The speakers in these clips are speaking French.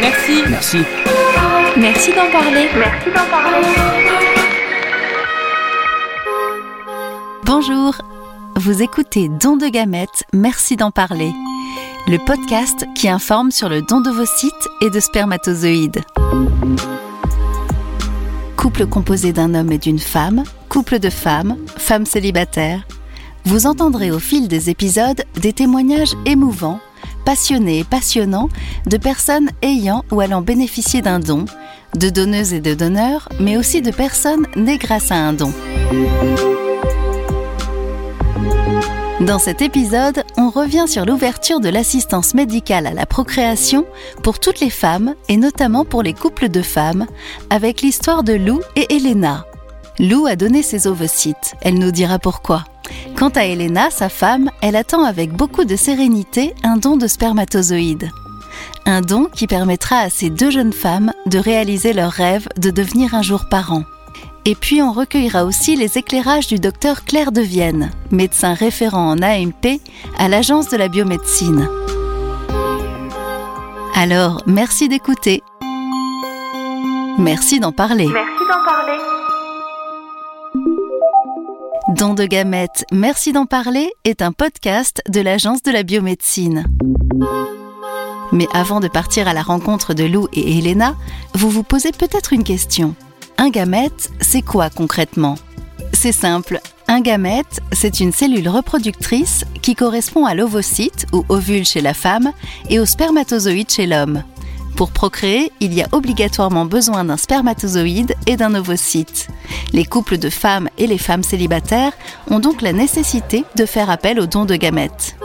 Merci. Merci. Merci d'en parler. Merci d'en parler. Bonjour, vous écoutez Don de gamètes, merci d'en parler. Le podcast qui informe sur le don d'ovocytes et de spermatozoïdes. Couple composé d'un homme et d'une femme, couple de femmes, femmes célibataires. Vous entendrez au fil des épisodes des témoignages émouvants, passionnés et passionnants de personnes ayant ou allant bénéficier d'un don, de donneuses et de donneurs, mais aussi de personnes nées grâce à un don. Dans cet épisode, on revient sur l'ouverture de l'assistance médicale à la procréation pour toutes les femmes et notamment pour les couples de femmes, avec l'histoire de Lou et Elena. Lou a donné ses ovocytes, elle nous dira pourquoi. Quant à Elena, sa femme, elle attend avec beaucoup de sérénité un don de spermatozoïdes. Un don qui permettra à ces deux jeunes femmes de réaliser leur rêve de devenir un jour parents. Et puis on recueillera aussi les éclairages du docteur Claire de Vienne, médecin référent en AMP à l'Agence de la biomédecine. Alors, merci d'écouter. Merci d'en parler. Merci d'en parler. Don de gamètes, merci d'en parler est un podcast de l'Agence de la biomédecine. Mais avant de partir à la rencontre de Lou et Elena, vous vous posez peut-être une question. Un gamète, c'est quoi concrètement? C'est simple. Un gamète, c'est une cellule reproductrice qui correspond à l'ovocyte ou ovule chez la femme et au spermatozoïde chez l'homme. Pour procréer, il y a obligatoirement besoin d'un spermatozoïde et d'un ovocyte. Les couples de femmes et les femmes célibataires ont donc la nécessité de faire appel au don de gamètes.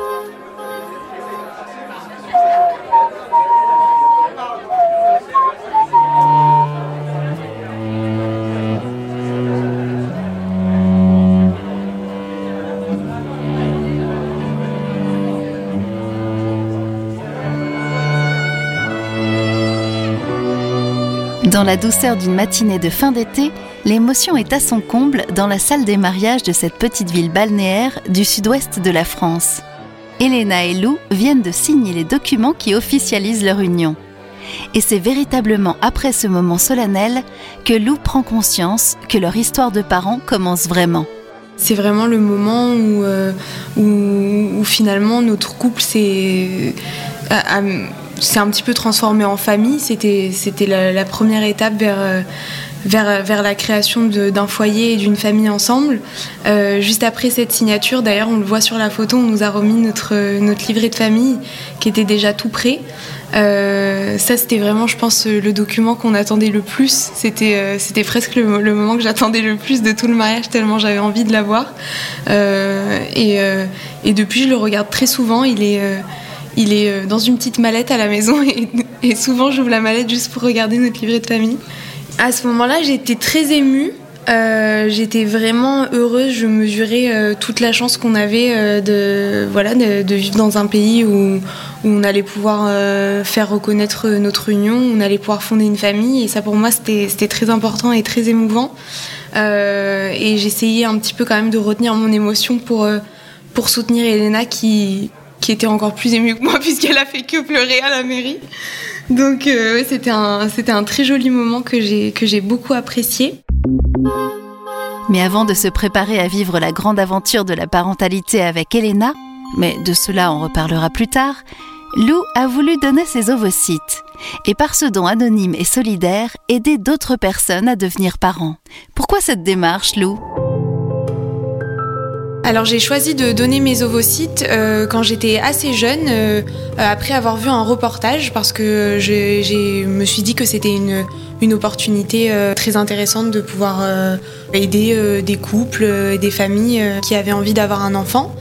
Dans la douceur d'une matinée de fin d'été, l'émotion est à son comble dans la salle des mariages de cette petite ville balnéaire du sud-ouest de la France. Elena et Lou viennent de signer les documents qui officialisent leur union. Et c'est véritablement après ce moment solennel que Lou prend conscience que leur histoire de parents commence vraiment. C'est vraiment le moment où, euh, où, où finalement notre couple s'est s'est un petit peu transformé en famille. C'était c'était la, première étape vers, euh, vers, vers la création d'un foyer et d'une famille ensemble. Euh, juste après cette signature, d'ailleurs, on le voit sur la photo, on nous a remis notre, notre livret de famille qui était déjà tout prêt. Euh, ça, c'était vraiment, je pense, le document qu'on attendait le plus. C'était, euh, c'était presque le, moment que j'attendais le plus de tout le mariage, tellement j'avais envie de l'avoir. Euh, et, euh, et depuis, je le regarde très souvent. Il est, euh, il est euh, dans une petite mallette à la maison et, souvent, j'ouvre la mallette juste pour regarder notre livret de famille. À ce moment-là, j'étais très émue. Euh, j'étais vraiment heureuse, je mesurais euh, toute la chance qu'on avait de, voilà, de, vivre dans un pays où, où on allait pouvoir faire reconnaître notre union, on allait pouvoir fonder une famille et ça pour moi c'était très important et très émouvant. Et j'essayais un petit peu quand même de retenir mon émotion pour, pour soutenir Elena qui, qui était encore plus émue que moi puisqu'elle a fait que pleurer à la mairie. Donc euh, c'était un, c'était un très joli moment que j'ai que j'ai beaucoup apprécié. Mais avant de se préparer à vivre la grande aventure de la parentalité avec Elena, mais de cela on reparlera plus tard, Lou a voulu donner ses ovocytes et par ce don anonyme et solidaire aider d'autres personnes à devenir parents. Pourquoi cette démarche, Lou? Alors j'ai choisi de donner mes ovocytes euh, quand j'étais assez jeune, euh, après avoir vu un reportage, parce que je me suis dit que c'était une, une opportunité euh, très intéressante de pouvoir euh, aider euh, des couples et des familles qui avaient envie d'avoir un enfant.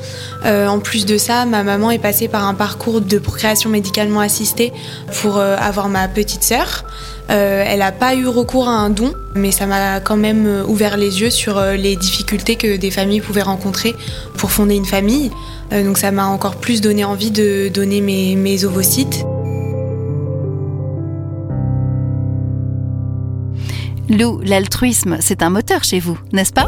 En plus de ça, ma maman est passée par un parcours de procréation médicalement assistée pour avoir ma petite sœur. Elle n'a pas eu recours à un don, mais ça m'a quand même ouvert les yeux sur les difficultés que des familles pouvaient rencontrer pour fonder une famille. Donc ça m'a encore plus donné envie de donner mes, mes ovocytes. Lou, l'altruisme, c'est un moteur chez vous, n'est-ce pas?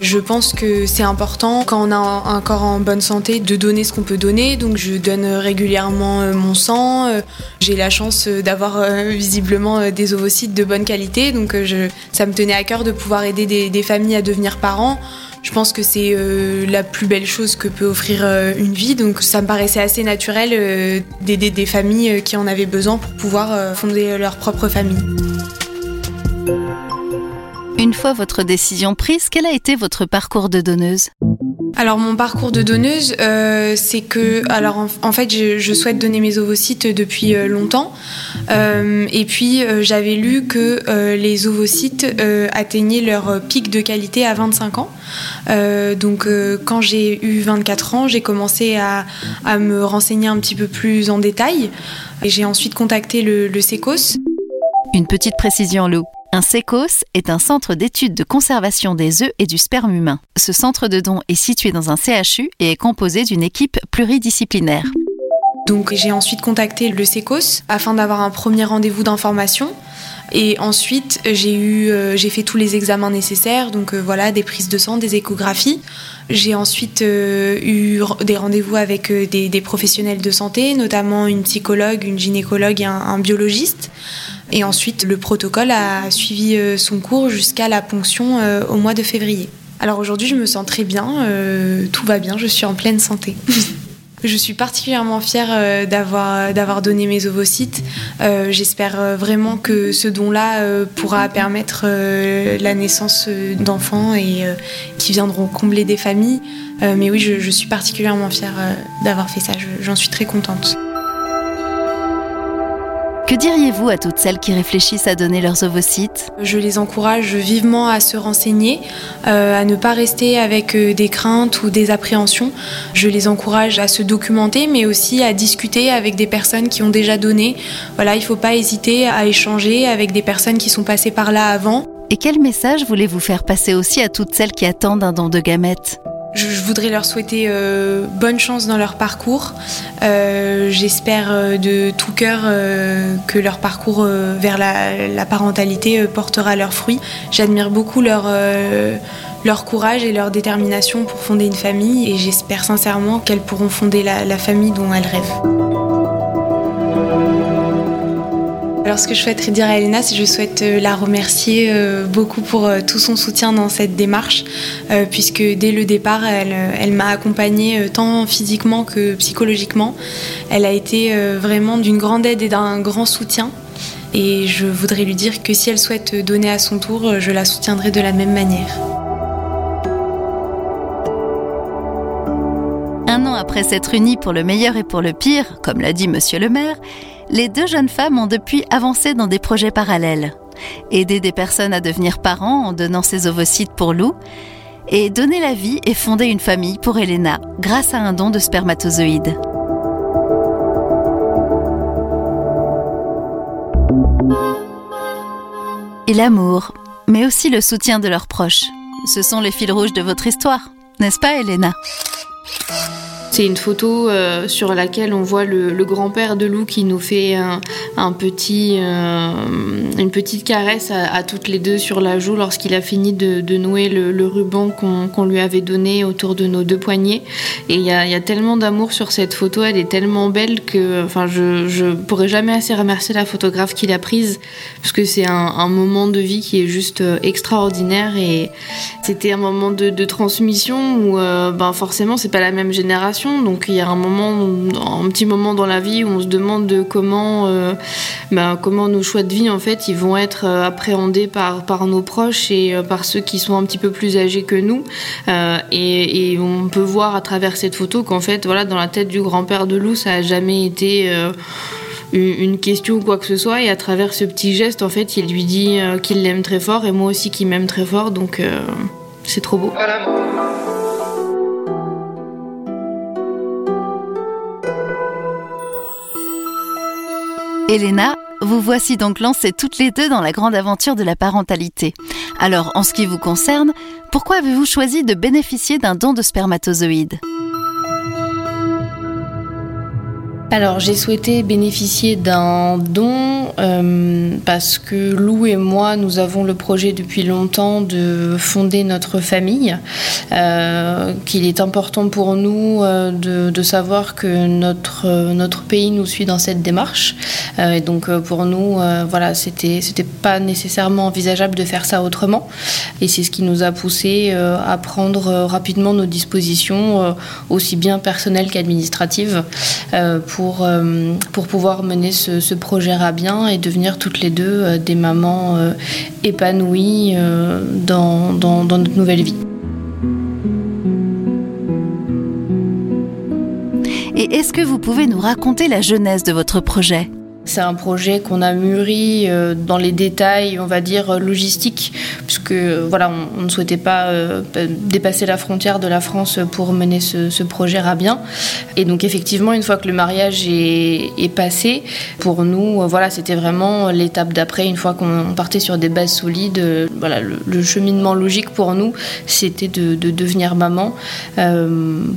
Je pense que c'est important quand on a un corps en bonne santé de donner ce qu'on peut donner. Donc je donne régulièrement euh, mon sang. Euh, j'ai la chance euh, d'avoir visiblement des ovocytes de bonne qualité. Donc ça me tenait à cœur de pouvoir aider des familles à devenir parents. Je pense que c'est la plus belle chose que peut offrir une vie. Donc ça me paraissait assez naturel d'aider des familles qui en avaient besoin pour pouvoir fonder leur propre famille. Une fois votre décision prise, quel a été votre parcours de donneuse? Alors mon parcours de donneuse, euh, c'est que, alors en, fait, je, souhaite donner mes ovocytes depuis euh, longtemps, euh, et puis j'avais lu que les ovocytes atteignaient leur pic de qualité à 25 ans. donc quand j'ai eu 24 ans, j'ai commencé à, me renseigner un petit peu plus en détail, et j'ai ensuite contacté le, le SECOS. Une petite précision, Lou. Un SECOS est un centre d'études de conservation des œufs et du sperme humain. Ce centre de don est situé dans un CHU et est composé d'une équipe pluridisciplinaire. Donc j'ai ensuite contacté le SECOS afin d'avoir un premier rendez-vous d'information. Et ensuite, j'ai eu, euh, fait tous les examens nécessaires, donc euh, voilà, des prises de sang, des échographies. J'ai ensuite euh, eu des rendez-vous avec des, professionnels de santé, notamment une psychologue, une gynécologue et un biologiste. Et ensuite, le protocole a suivi euh, son cours jusqu'à la ponction euh, au mois de février. Alors aujourd'hui, je me sens très bien, euh, tout va bien, je suis en pleine santé. Je suis particulièrement fière d'avoir, d'avoir donné mes ovocytes. j'espère vraiment que ce don-là pourra permettre la naissance d'enfants et qui viendront combler des familles. mais oui, je, je, suis particulièrement fière d'avoir fait ça. j'en suis très contente. Que diriez-vous à toutes celles qui réfléchissent à donner leurs ovocytes? Je les encourage vivement à se renseigner, euh, à ne pas rester avec euh, des craintes ou des appréhensions. Je les encourage à se documenter, mais aussi à discuter avec des personnes qui ont déjà donné. Voilà, il ne faut pas hésiter à échanger avec des personnes qui sont passées par là avant. Et quel message voulez-vous faire passer aussi à toutes celles qui attendent un don de gamètes? Je, voudrais leur souhaiter euh, bonne chance dans leur parcours. Euh, j'espère euh, de tout cœur que leur parcours vers la, parentalité portera leurs fruits. J'admire beaucoup leur, leur courage et leur détermination pour fonder une famille et j'espère sincèrement qu'elles pourront fonder la famille dont elles rêvent. Alors ce que je souhaiterais dire à Elena, c'est que je souhaite euh, la remercier euh, beaucoup pour euh, tout son soutien dans cette démarche, puisque dès le départ, elle, m'a accompagnée tant physiquement que psychologiquement. Elle a été vraiment d'une grande aide et d'un grand soutien. Et je voudrais lui dire que si elle souhaite donner à son tour, je la soutiendrai de la même manière. Un an après s'être unis pour le meilleur et pour le pire, comme l'a dit monsieur le maire, les deux jeunes femmes ont depuis avancé dans des projets parallèles. Aider des personnes à devenir parents en donnant ses ovocytes pour Lou, et donner la vie et fonder une famille pour Elena grâce à un don de spermatozoïdes. Et l'amour, mais aussi le soutien de leurs proches. Ce sont les fils rouges de votre histoire, n'est-ce pas Elena? C'est une photo euh, sur laquelle on voit le, grand-père de Lou qui nous fait un, petit, euh, une petite caresse à, toutes les deux sur la joue lorsqu'il a fini de, nouer le, ruban qu'on lui avait donné autour de nos deux poignets. Et il y a, tellement d'amour sur cette photo, elle est tellement belle que enfin, je ne pourrais jamais assez remercier la photographe qui l'a prise parce que c'est un, moment de vie qui est juste euh, extraordinaire et c'était un moment de, transmission où ben, forcément c'est pas la même génération donc il y a un moment, un petit moment dans la vie où on se demande de comment, euh, bah, comment nos choix de vie en fait, ils vont être euh, appréhendés par, nos proches et euh, par ceux qui sont un petit peu plus âgés que nous. et, on peut voir à travers cette photo qu'en fait, voilà, dans la tête du grand-père de Lou, ça a jamais été une question ou quoi que ce soit. Et à travers ce petit geste, en fait, il lui dit qu'il l'aime très fort et moi aussi qu'il m'aime très fort. Donc c'est trop beau. Elena, vous voici donc lancées toutes les deux dans la grande aventure de la parentalité. Alors, en ce qui vous concerne, pourquoi avez-vous choisi de bénéficier d'un don de spermatozoïdes? Alors j'ai souhaité bénéficier d'un don euh, parce que Lou et moi, nous avons le projet depuis longtemps de fonder notre famille, euh, qu'il est important pour nous euh, de, savoir que notre, notre pays nous suit dans cette démarche. et donc pour nous, voilà, c'était pas nécessairement envisageable de faire ça autrement. Et c'est ce qui nous a poussé à prendre rapidement nos dispositions, aussi bien personnelles qu'administratives, pour, euh, pour pouvoir mener ce, projet à bien et devenir toutes les deux euh, des mamans euh, épanouies dans, dans, dans notre nouvelle vie. Et est-ce que vous pouvez nous raconter la jeunesse de votre projet? C'est un projet qu'on a mûri euh, dans les détails, on va dire, logistiques, puisque voilà, on, ne souhaitait pas euh, dépasser la frontière de la France pour mener ce, projet à bien. Et donc effectivement, une fois que le mariage est, passé, pour nous, euh, voilà, c'était vraiment l'étape d'après, une fois qu'on partait sur des bases solides. Voilà, le, cheminement logique pour nous, c'était de, devenir maman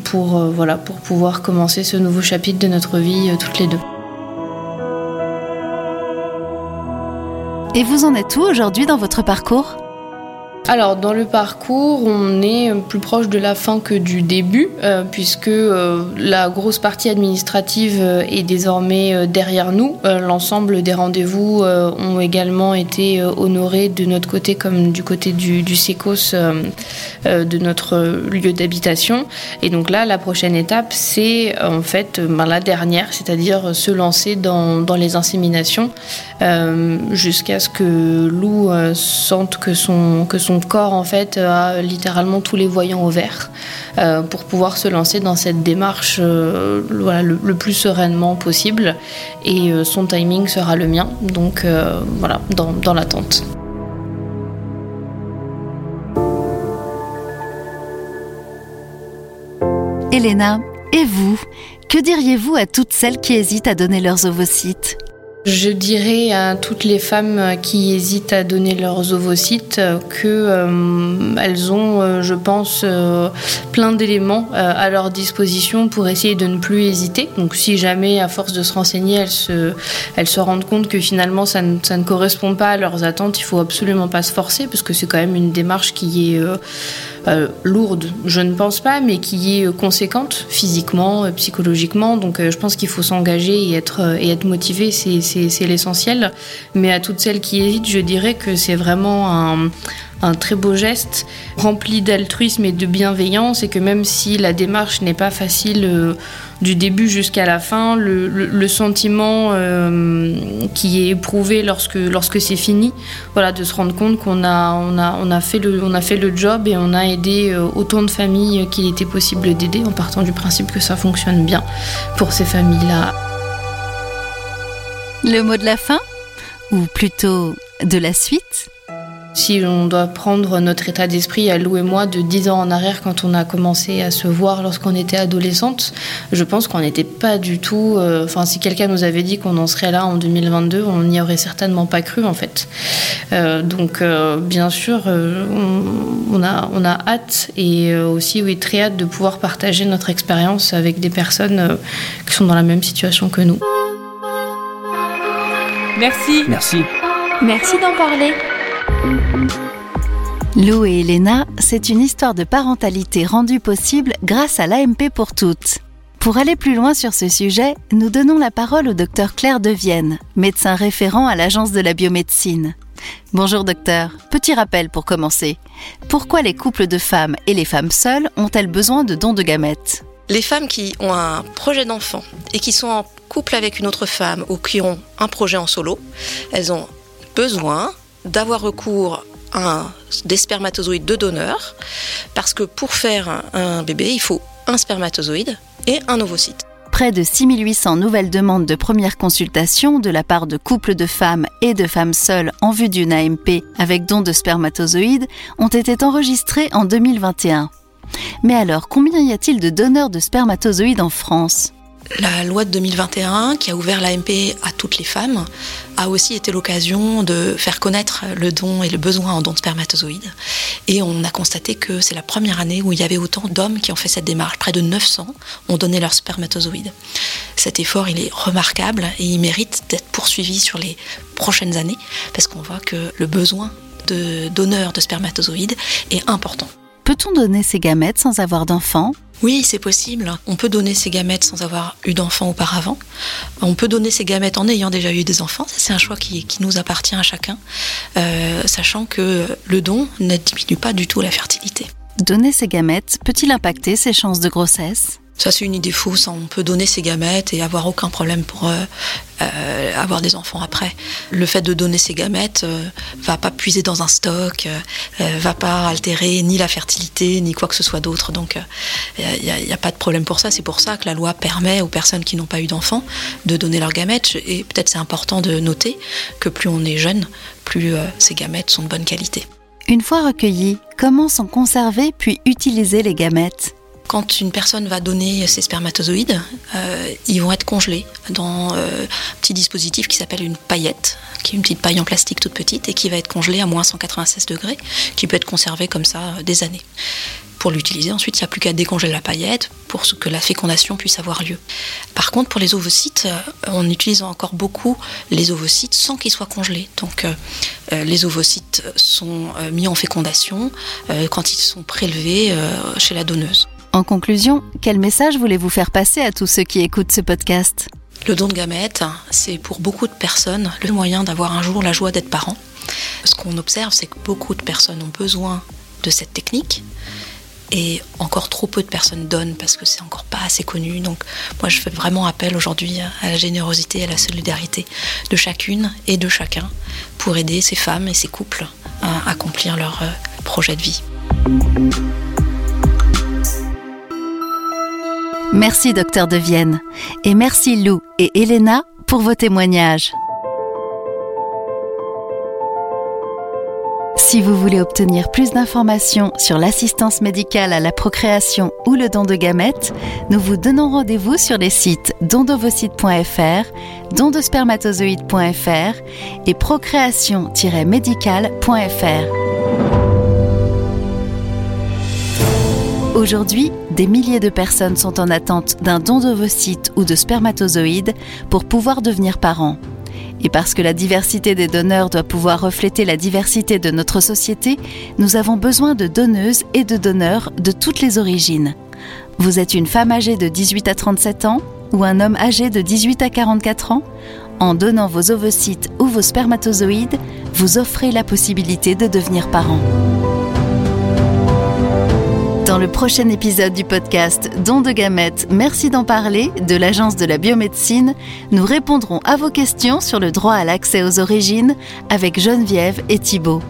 pour, voilà, pour pouvoir commencer ce nouveau chapitre de notre vie toutes les deux. Et vous en êtes où aujourd'hui dans votre parcours? Alors dans le parcours, on est plus proche de la fin que du début, euh, puisque euh, la grosse partie administrative euh, est désormais derrière nous. L'ensemble des rendez-vous ont également été honorés de notre côté comme du côté du, du SECOS de notre lieu d'habitation. Et donc là, la prochaine étape, c'est en fait ben, la dernière, c'est-à-dire se lancer dans, les inséminations jusqu'à ce que Lou sente que son corps en fait a littéralement tous les voyants au vert euh, pour pouvoir se lancer dans cette démarche euh, le, plus sereinement possible. Et euh, son timing sera le mien. Donc voilà dans, dans l'attente. Elena, et vous? Que diriez-vous à toutes celles qui hésitent à donner leurs ovocytes? Je dirais à toutes les femmes qui hésitent à donner leurs ovocytes que euh, elles ont, euh, je pense, euh, plein d'éléments à leur disposition pour essayer de ne plus hésiter. Donc, si jamais, à force de se renseigner, elles se, elles se rendent compte que finalement ça ne, ça ne correspond pas à leurs attentes, il faut absolument pas se forcer parce que c'est quand même une démarche qui est euh, lourde, je ne pense pas, mais qui est euh, conséquente physiquement, euh, psychologiquement. Donc je pense qu'il faut s'engager et être, et être motivé, c'est l'essentiel. Mais à toutes celles qui hésitent, je dirais que c'est vraiment un un très beau geste rempli d'altruisme et de bienveillance et que même si la démarche n'est pas facile euh, du début jusqu'à la fin, le, sentiment euh, qui est éprouvé lorsque, c'est fini, voilà, de se rendre compte qu'on a, fait le, a fait le job et on a aidé euh, autant de familles qu'il était possible d'aider en partant du principe que ça fonctionne bien pour ces familles-là. Le mot de la fin? Ou plutôt de la suite? Si on doit prendre notre état d'esprit à Lou et moi de 10 ans en arrière quand on a commencé à se voir lorsqu'on était adolescente, je pense qu'on n'était pas du tout. Euh, enfin, si quelqu'un nous avait dit qu'on en serait là en 2022, on n'y aurait certainement pas cru en fait. Euh, donc, euh, bien sûr, on, a, on a hâte et aussi oui, très hâte de pouvoir partager notre expérience avec des personnes qui sont dans la même situation que nous. Merci. Merci. Merci d'en parler. Lou et Elena, c'est une histoire de parentalité rendue possible grâce à l'AMP pour toutes. Pour aller plus loin sur ce sujet, nous donnons la parole au docteur Claire Devienne, médecin référent à l'Agence de la biomédecine. Bonjour docteur, petit rappel pour commencer. Pourquoi les couples de femmes et les femmes seules ont-elles besoin de dons de gamètes? Les femmes qui ont un projet d'enfant et qui sont en couple avec une autre femme ou qui ont un projet en solo, elles ont besoin d'avoir recours à des spermatozoïdes de donneur, parce que pour faire un bébé, il faut un spermatozoïde et un ovocyte. Près de 6800 nouvelles demandes de première consultation de la part de couples de femmes et de femmes seules en vue d'une AMP avec don de spermatozoïdes ont été enregistrées en 2021. Mais alors, combien y a-t-il de donneurs de spermatozoïdes en France? La loi de 2021, qui a ouvert l'AMP à toutes les femmes, a aussi été l'occasion de faire connaître le don et le besoin en don de spermatozoïdes. Et on a constaté que c'est la première année où il y avait autant d'hommes qui ont fait cette démarche. Près de 900 ont donné leurs spermatozoïdes. Cet effort, il est remarquable et il mérite d'être poursuivi sur les prochaines années parce qu'on voit que le besoin de donneurs de spermatozoïdes est important. Peut-on donner ses gamètes sans avoir d'enfants? Oui, c'est possible. On peut donner ses gamètes sans avoir eu d'enfants auparavant. On peut donner ses gamètes en ayant déjà eu des enfants. C'est un choix qui, nous appartient à chacun, euh, sachant que le don ne diminue pas du tout la fertilité. Donner ses gamètes peut-il impacter ses chances de grossesse? Ça, c'est une idée fausse. On peut donner ses gamètes et avoir aucun problème pour euh, euh, avoir des enfants après. Le fait de donner ses gamètes euh, va pas puiser dans un stock, va pas altérer ni la fertilité ni quoi que ce soit d'autre. Donc, il n'y a, pas de problème pour ça. C'est pour ça que la loi permet aux personnes qui n'ont pas eu d'enfants de donner leurs gamètes. Et peut-être c'est important de noter que plus on est jeune, plus ces gamètes sont de bonne qualité. Une fois recueillis, comment sont conservés puis utilisés les gamètes? Quand une personne va donner ses spermatozoïdes, euh, ils vont être congelés dans euh, un petit dispositif qui s'appelle une paillette, qui est une petite paille en plastique toute petite et qui va être congelée à moins 196 degrés, qui peut être conservée comme ça euh, des années. Pour l'utiliser, ensuite, il n'y a plus qu'à décongeler la paillette pour que la fécondation puisse avoir lieu. Par contre, pour les ovocytes, on utilise encore beaucoup les ovocytes sans qu'ils soient congelés. Donc, les ovocytes sont mis en fécondation quand ils sont prélevés chez la donneuse. En conclusion, quel message voulez-vous faire passer à tous ceux qui écoutent ce podcast? Le don de gamètes, c'est pour beaucoup de personnes le moyen d'avoir un jour la joie d'être parent. Ce qu'on observe, c'est que beaucoup de personnes ont besoin de cette technique et encore trop peu de personnes donnent parce que c'est encore pas assez connu. Donc moi je fais vraiment appel aujourd'hui à la générosité, à la solidarité de chacune et de chacun pour aider ces femmes et ces couples à accomplir leur euh, projet de vie. Merci docteur de Vienne et merci Lou et Elena pour vos témoignages. Si vous voulez obtenir plus d'informations sur l'assistance médicale à la procréation ou le don de gamètes, nous vous donnons rendez-vous sur les sites dondovocytes.fr, dondespermatozoïdes.fr et procréation-médicale.fr. Aujourd'hui, des milliers de personnes sont en attente d'un don d'ovocytes ou de spermatozoïdes pour pouvoir devenir parents. Et parce que la diversité des donneurs doit pouvoir refléter la diversité de notre société, nous avons besoin de donneuses et de donneurs de toutes les origines. Vous êtes une femme âgée de 18 à 37 ans ou un homme âgé de 18 à 44 ans? En donnant vos ovocytes ou vos spermatozoïdes, vous offrez la possibilité de devenir parent. Dans le prochain épisode du podcast Don de gamètes, merci d'en parler de l'Agence de la biomédecine, nous répondrons à vos questions sur le droit à l'accès aux origines avec Geneviève et Thibault.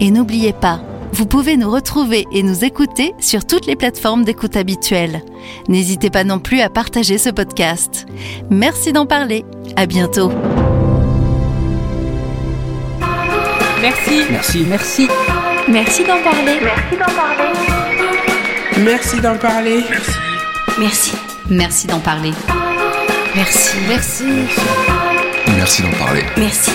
Et n'oubliez pas, vous pouvez nous retrouver et nous écouter sur toutes les plateformes d'écoute habituelles. N'hésitez pas non plus à partager ce podcast. Merci d'en parler. À bientôt. Merci. Merci. Merci. Merci d'en parler. Merci d'en parler. Merci d'en parler. Merci. Merci d'en parler. Merci. Merci. Merci d'en parler. Merci.